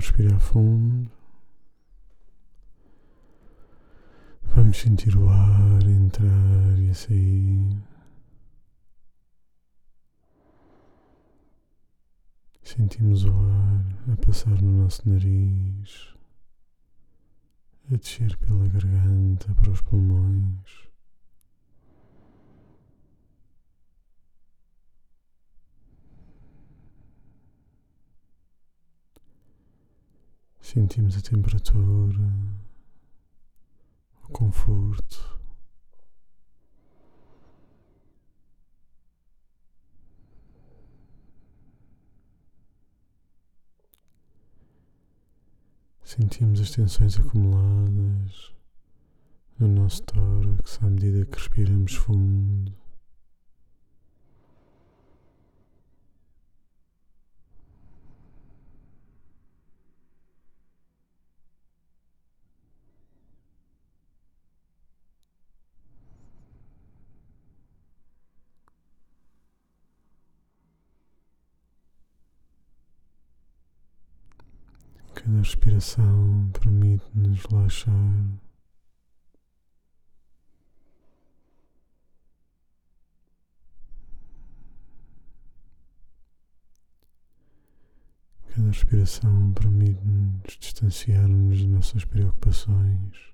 Vamos respirar fundo. Vamos sentir o ar entrar e sair. Sentimos o ar a passar no nosso nariz, a descer pela garganta para os pulmões. Sentimos a temperatura, o conforto. Sentimos as tensões acumuladas no nosso tórax à medida que respiramos fundo. Cada respiração permite-nos relaxar. Cada respiração permite-nos distanciar-nos das nossas preocupações.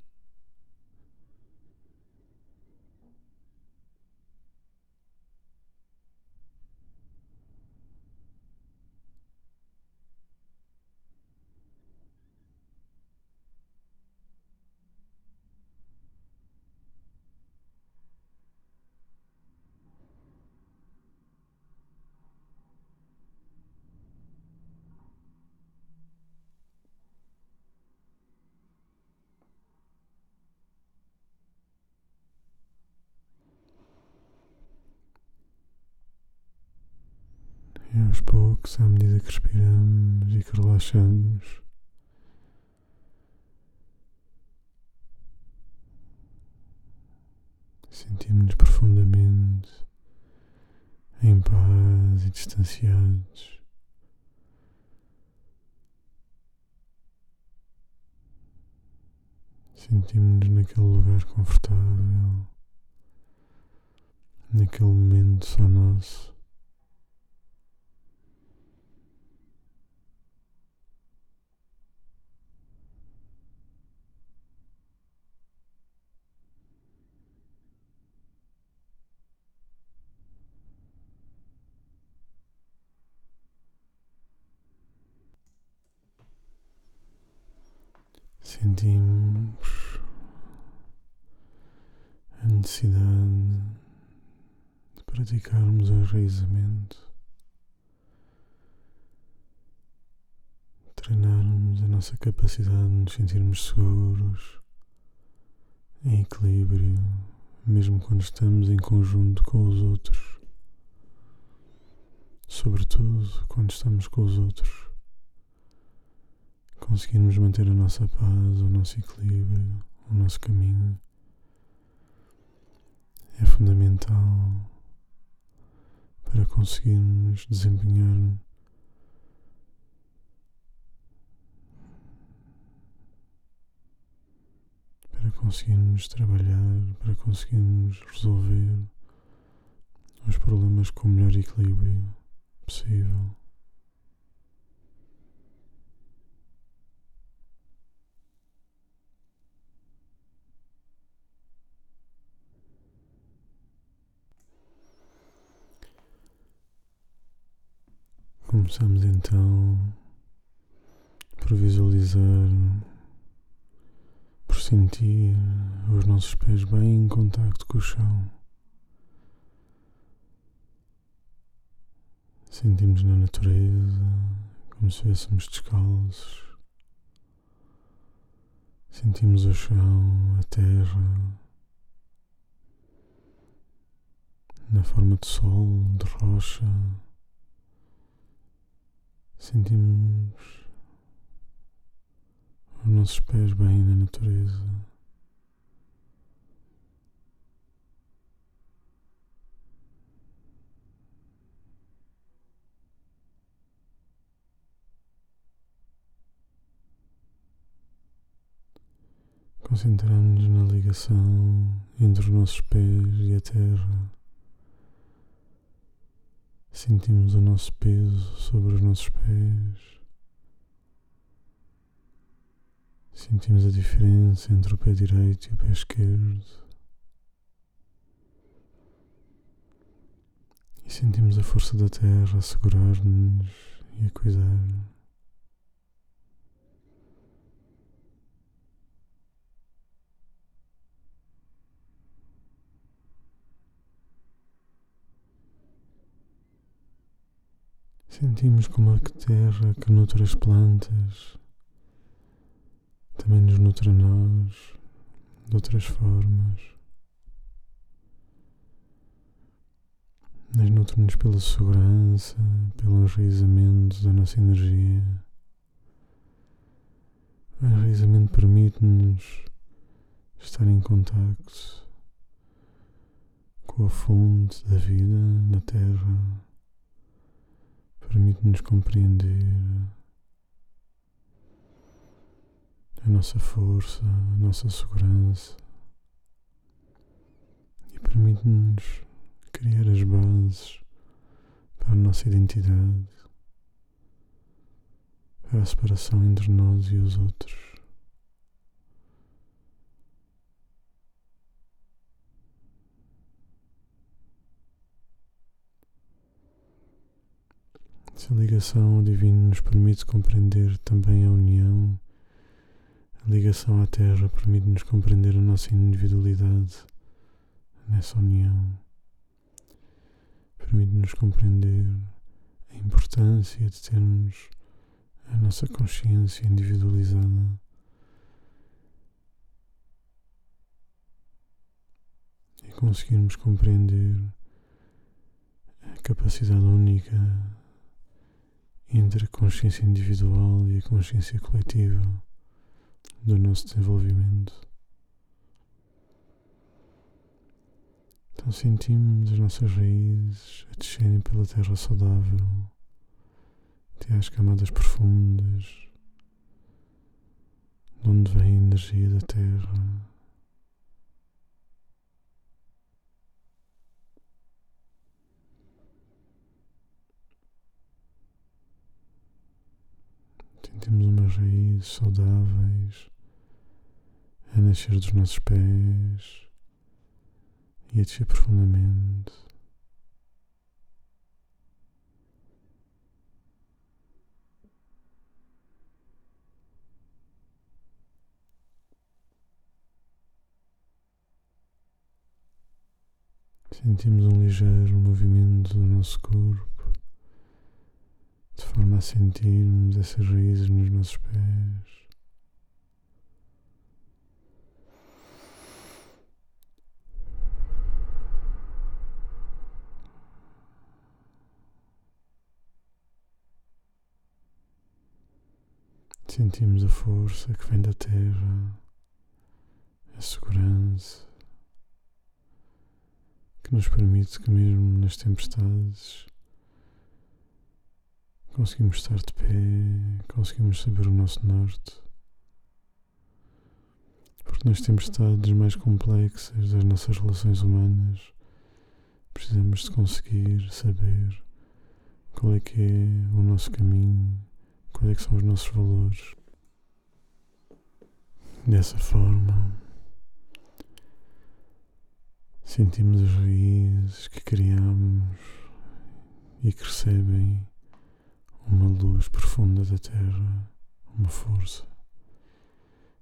E aos poucos, à medida que respiramos e que relaxamos, sentimos-nos profundamente em paz e distanciados. Sentimos-nos naquele lugar confortável, naquele momento só nosso. Sentimos a necessidade de praticarmos o enraizamento, treinarmos a nossa capacidade de nos sentirmos seguros, em equilíbrio, mesmo quando estamos em conjunto com os outros, sobretudo quando estamos com os outros conseguirmos manter a nossa paz, o nosso equilíbrio, o nosso caminho, é fundamental para conseguirmos desempenhar para conseguirmos trabalhar, para conseguirmos resolver os problemas com o melhor equilíbrio possível. Começamos então por visualizar, por sentir os nossos pés bem em contacto com o chão. Sentimos na natureza como se estivéssemos descalços. Sentimos o chão, a terra, na forma de sol, de rocha. Sentimos os nossos pés bem na natureza. Concentramos-nos na ligação entre os nossos pés e a terra. Sentimos o nosso peso sobre os nossos pés. Sentimos a diferença entre o pé direito e o pé esquerdo. E sentimos a força da terra a segurar-nos e a cuidar. Sentimos como a terra que nutre as plantas também nos nutre a nós de outras formas. Mas nutre-nos pela segurança, pelo enraizamento da nossa energia. O enraizamento permite-nos estar em contacto com a fonte da vida na Terra permite-nos compreender a nossa força, a nossa segurança e permite-nos criar as bases para a nossa identidade, para a separação entre nós e os outros. Essa ligação ao divino nos permite compreender também a união. A ligação à Terra permite-nos compreender a nossa individualidade nessa união. Permite-nos compreender a importância de termos a nossa consciência individualizada. E conseguirmos compreender a capacidade única entre a consciência individual e a consciência coletiva do nosso desenvolvimento. Então sentimos as nossas raízes a descerem pela terra saudável até às camadas profundas, de onde vem a energia da terra. Sentimos umas raízes saudáveis a nascer dos nossos pés e a descer profundamente. Sentimos um ligeiro movimento do nosso corpo forma a sentirmos essas raízes nos nossos pés. Sentimos a força que vem da terra, a segurança que nos permite que, mesmo nas tempestades, Conseguimos estar de pé, conseguimos saber o nosso norte. Porque nas tempestades mais complexas das nossas relações humanas, precisamos de conseguir saber qual é que é o nosso caminho, quais é que são os nossos valores. Dessa forma, sentimos as raízes que criamos e que recebem uma luz profunda da terra, uma força.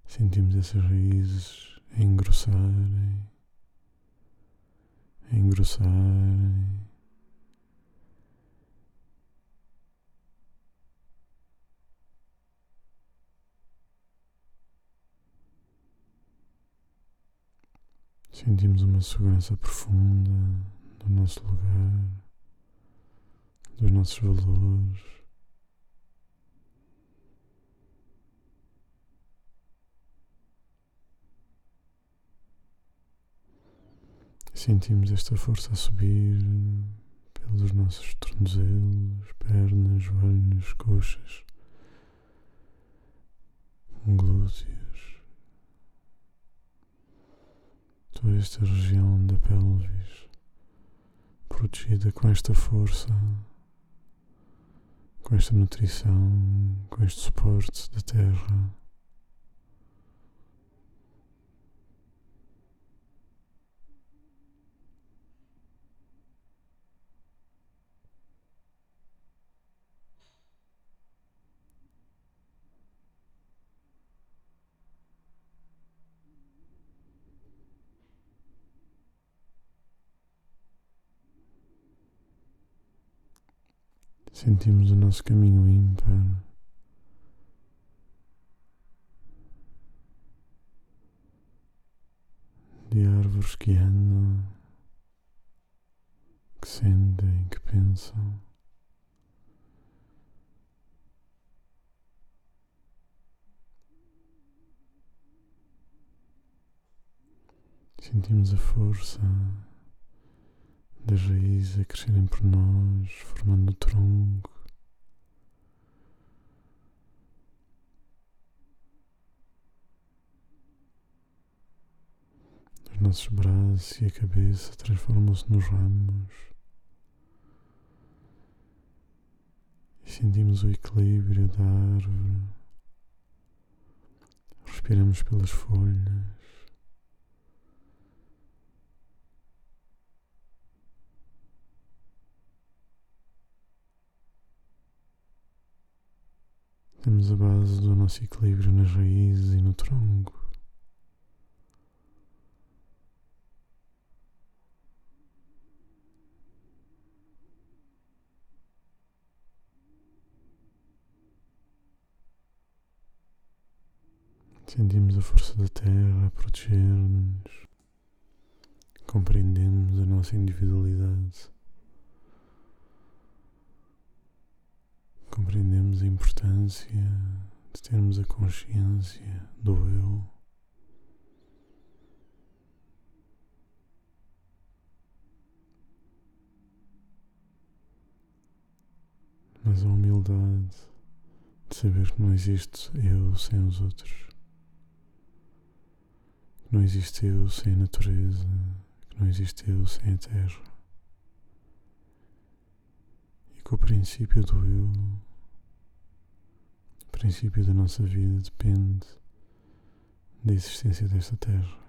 Sentimos essas raízes engrossarem, engrossarem. Sentimos uma segurança profunda do nosso lugar, dos nossos valores. Sentimos esta força a subir pelos nossos tornozelos, pernas, joelhos, coxas, glúteos, esta região da pelvis protegida com esta força, com esta nutrição, com este suporte da terra. Sentimos o nosso caminho ímpar. De árvores que andam, que sentem, que pensam. Sentimos a força das raízes a crescerem por nós, formando o tronco. Os nossos braços e a cabeça transformam-se nos ramos. E sentimos o equilíbrio da árvore. Respiramos pelas folhas. Temos a base do nosso equilíbrio nas raízes e no tronco. Sentimos a força da terra a proteger-nos, compreendemos a nossa individualidade. Compreendemos a importância de termos a consciência do eu. Mas a humildade de saber que não existe eu sem os outros, que não existe eu sem a natureza, que não existe eu sem a terra que o princípio do eu, o princípio da nossa vida depende da existência desta terra.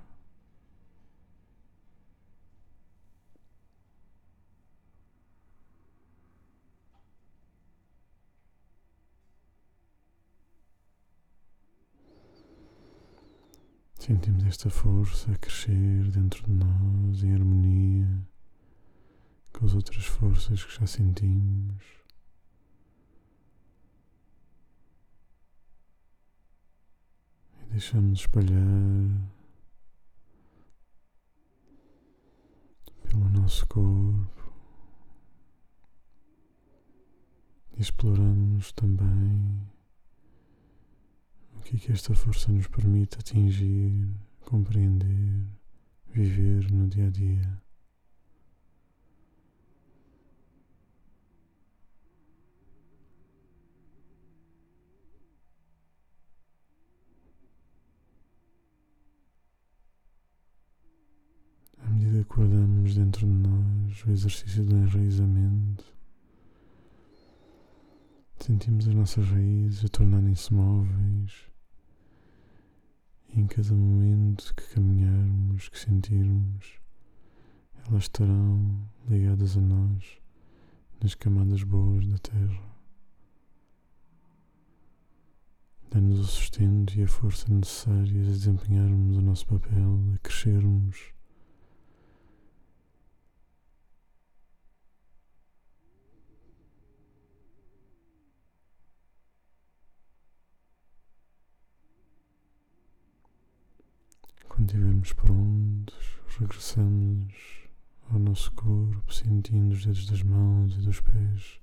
Sentimos esta força a crescer dentro de nós em harmonia com as outras forças que já sentimos. E deixamos espalhar pelo nosso corpo. E exploramos também o que é que esta força nos permite atingir, compreender, viver no dia a dia. Acordamos dentro de nós o exercício do enraizamento. Sentimos as nossas raízes a tornarem-se móveis. E em cada momento que caminharmos, que sentirmos, elas estarão ligadas a nós nas camadas boas da terra. Dando-nos o sustento e a força necessárias a desempenharmos o nosso papel, a crescermos Quando estivermos prontos, regressamos ao nosso corpo, sentindo os dedos das mãos e dos pés,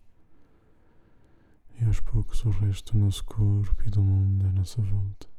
e aos poucos o resto do nosso corpo e do mundo à nossa volta.